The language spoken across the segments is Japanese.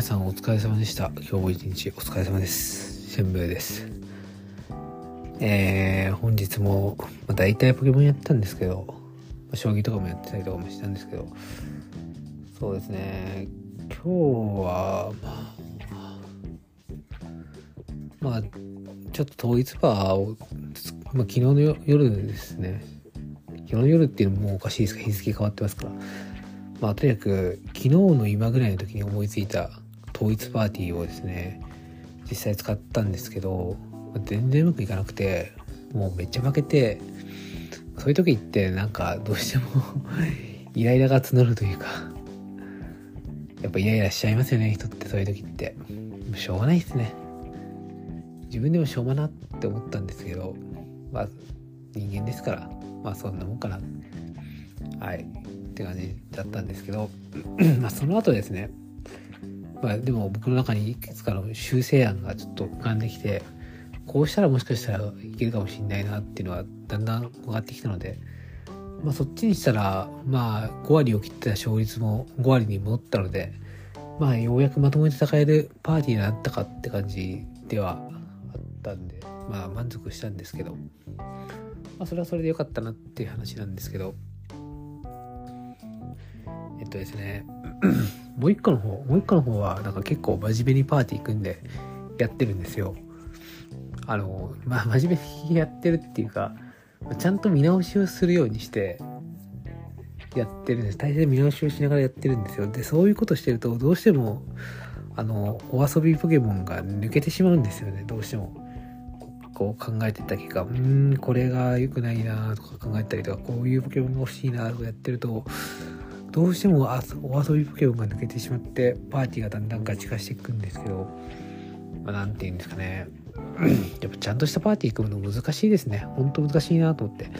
皆さんお疲れ様でした。今日も一日お疲れ様です。シェンブーです。えー、本日も、まあ、大体ポケモンやったんですけど、まあ、将棋とかもやってたりとかもしたんですけどそうですね。今日はまあまあちょっと統一バーを、まあ、昨日の夜ですね。昨日の夜っていうのもおかしいですか日付変わってますから。まあとにかく昨日の今ぐらいの時に思いついた統一パーティーをですね実際使ったんですけど全然うまくいかなくてもうめっちゃ負けてそういう時ってなんかどうしても イライラが募るというかやっぱイライラしちゃいますよね人ってそういう時って。しょうがないですね。自分でもしょうがなって思ったんですけどまあ人間ですからまあそんなもんかな。はい。って感じだったんですけど まあその後ですねまあでも僕の中にいくつかの修正案がちょっと浮かんできてこうしたらもしかしたらいけるかもしれないなっていうのはだんだん分かってきたのでまあそっちにしたらまあ5割を切ってた勝率も5割に戻ったのでまあようやくまともに戦えるパーティーになったかって感じではあったんでまあ満足したんですけどまあそれはそれでよかったなっていう話なんですけどえっとですねもう一個の方もう一個の方はなんか結構真面目にパーティー組んでやってるんですよ。あのまあ真面目にやってるっていうかちゃんと見直しをするようにしてやってるんです。大体見直しをしながらやってるんですよ。でそういうことしてるとどうしてもあのお遊びポケモンが抜けてしまうんですよね。どうしても。こう考えてた結果うんこれが良くないなとか考えたりとかこういうポケモンが欲しいなとかやってるとどうしてもお遊びポケモンが抜けてしまってパーティーがだんだんガチ化していくんですけどまあ、て言うんですかね。やっぱちゃんとしたパーティー組むの難しいですね。ほんと難しいなと思って。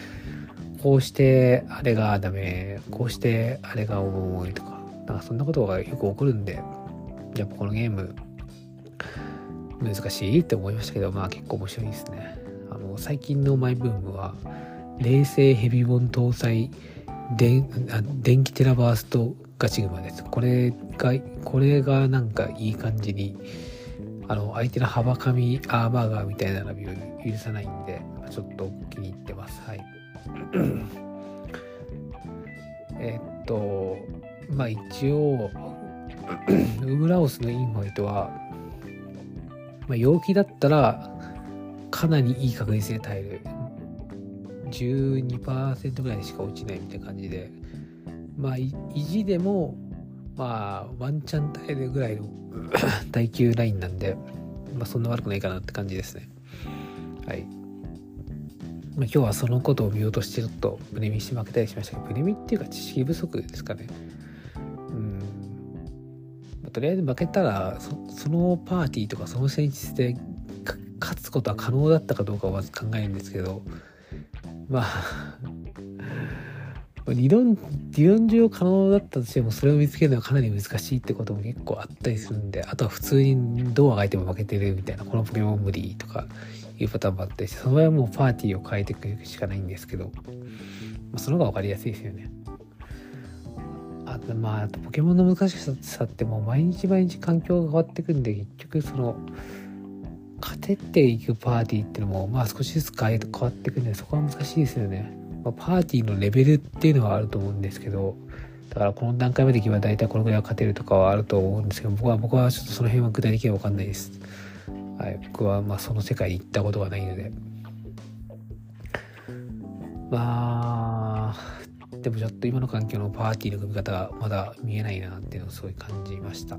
こうしてあれがダメ。こうしてあれが重いとか。なんかそんなことがよく起こるんでやっぱこのゲーム難しいって思いましたけどまあ結構面白いですね。あの最近のマイブームは冷静ヘビボン搭載電電気テラバーストガチグマです。これがこれがなんかいい感じにあの相手の幅紙アーバーガーみたいな並びを許さないんでちょっと気に入ってます。はい。えっとまあ一応 ウムラオスのインファイトは、まあ、陽気だったらかなりいい確率で耐える。12%ぐらいしか落ちないみたいな感じで。まあ意地でもまあワンチャン耐えるぐらいの 耐久ラインなんで、まあ、そんな悪くないかなって感じですね。はい。まあ、今日はそのことを見落としてちょっとプレミして負けたりしましたけどプレミっていうか知識不足ですかね。うん。ま、とりあえず負けたらそのパーティーとかその戦術で勝つことは可能だったかどうかをまず考えるんですけどまあ理論理論上可能だったとしてもそれを見つけるのはかなり難しいってことも結構あったりするんであとは普通にどうあがいても負けてるみたいなこのポケモン無理とかいうパターンもあったりしてその場合はもうパーティーを変えていくしかないんですけど、まあ、その方が分かりやすいですよね。あとまあとポケモンの難しさってもう毎日毎日環境が変わってくんで結局その勝てていくパーティーっていうのもまあ少しずつ変わってくんでそこは難しいですよねまあ、パーティーのレベルっていうのはあると思うんですけどだからこの段階までいけば大体このぐらいは勝てるとかはあると思うんですけど僕は僕はちょっとその辺は具体的には分かんないです。はい、僕はまあその世界に行ったことがないのでまあでもちょっと今の環境のパーティーの組み方がまだ見えないなっていうのをすごい感じました。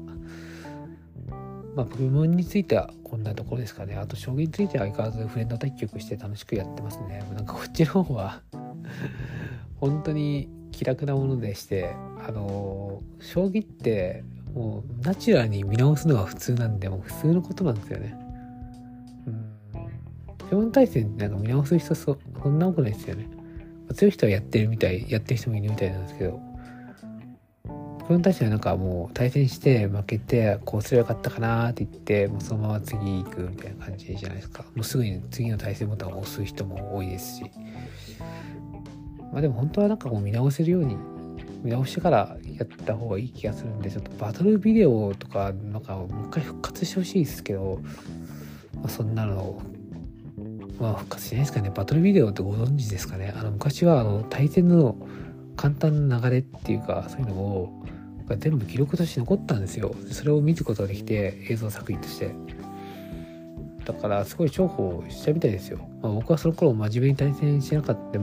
まあ、部門についてはこんなところですかね。あと、将棋については相変わらずフレンド対局して楽しくやってますね。なんかこっちの方は 本当に気楽なものでして、あのー、将棋ってもうナチュラルに見直すのが普通なんで、もう普通のことなんですよね。うん。ポケモン対戦ってなんか見直す人そそんな多くないですよね。強い人はやってるみたい、やってる人もいるみたいなんですけど、自分たちはなんかもう対戦して負けてこうすればよかったかなって言ってもうそのまま次行くみたいな感じじゃないですか。もうすぐに次の対戦ボタンを押す人も多いですし。まあでも本当はなんかこう見直せるように見直してからやった方がいい気がするんでちょっとバトルビデオとかなんかもう一回復活してほしいですけど、まあ、そんなのまあ復活しないですかね。バトルビデオってご存知ですかね。あの昔はあの対戦の簡単な流れっていうかそういうのをが全部記録として残ったんですよ。それを見ることができて映像作品として。だからすごい重宝したみたいですよ、まあ、僕はその頃真面目に対戦してなかった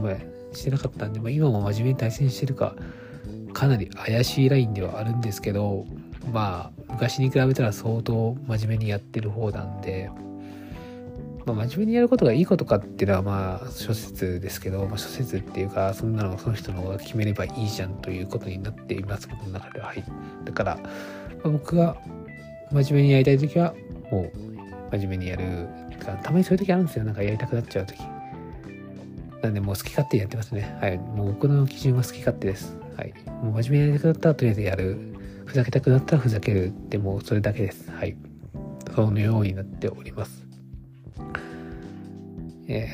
してなかったんで、まあ、今も真面目に対戦してるかかなり怪しいラインではあるんですけどまあ昔に比べたら相当真面目にやってる方なんで。まあ、真面目にやることがいいことかっていうのはまあ諸説ですけど、まあ、諸説っていうかそんなのその人の方が決めればいいじゃんということになっています僕の中では。はい。だから、まあ、僕が真面目にやりたい時はもう真面目にやる。たまにそういう時あるんですよ。なんかやりたくなっちゃう時。なんでもう好き勝手やってますね。はい。もう僕の基準は好き勝手です。はい。もう真面目にやりたくなったらとりあえずやる。ふざけたくなったらふざける。でもそれだけです。はい。そのようになっております。え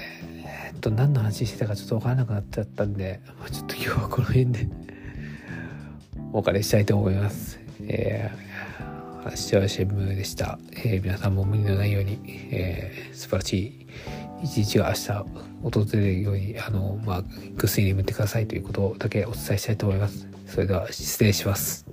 ー、っと、何の話してたかちょっとわからなくなっちゃったんで、まあ、ちょっと今日はこの辺で お別れしたいと思います。えー、視聴者ムでした。えー、皆さんも無理のないように、えー、素晴らしい一日が明日訪れるように、あの、まあ、ぐっすり眠ってくださいということだけお伝えしたいと思います。それでは失礼します。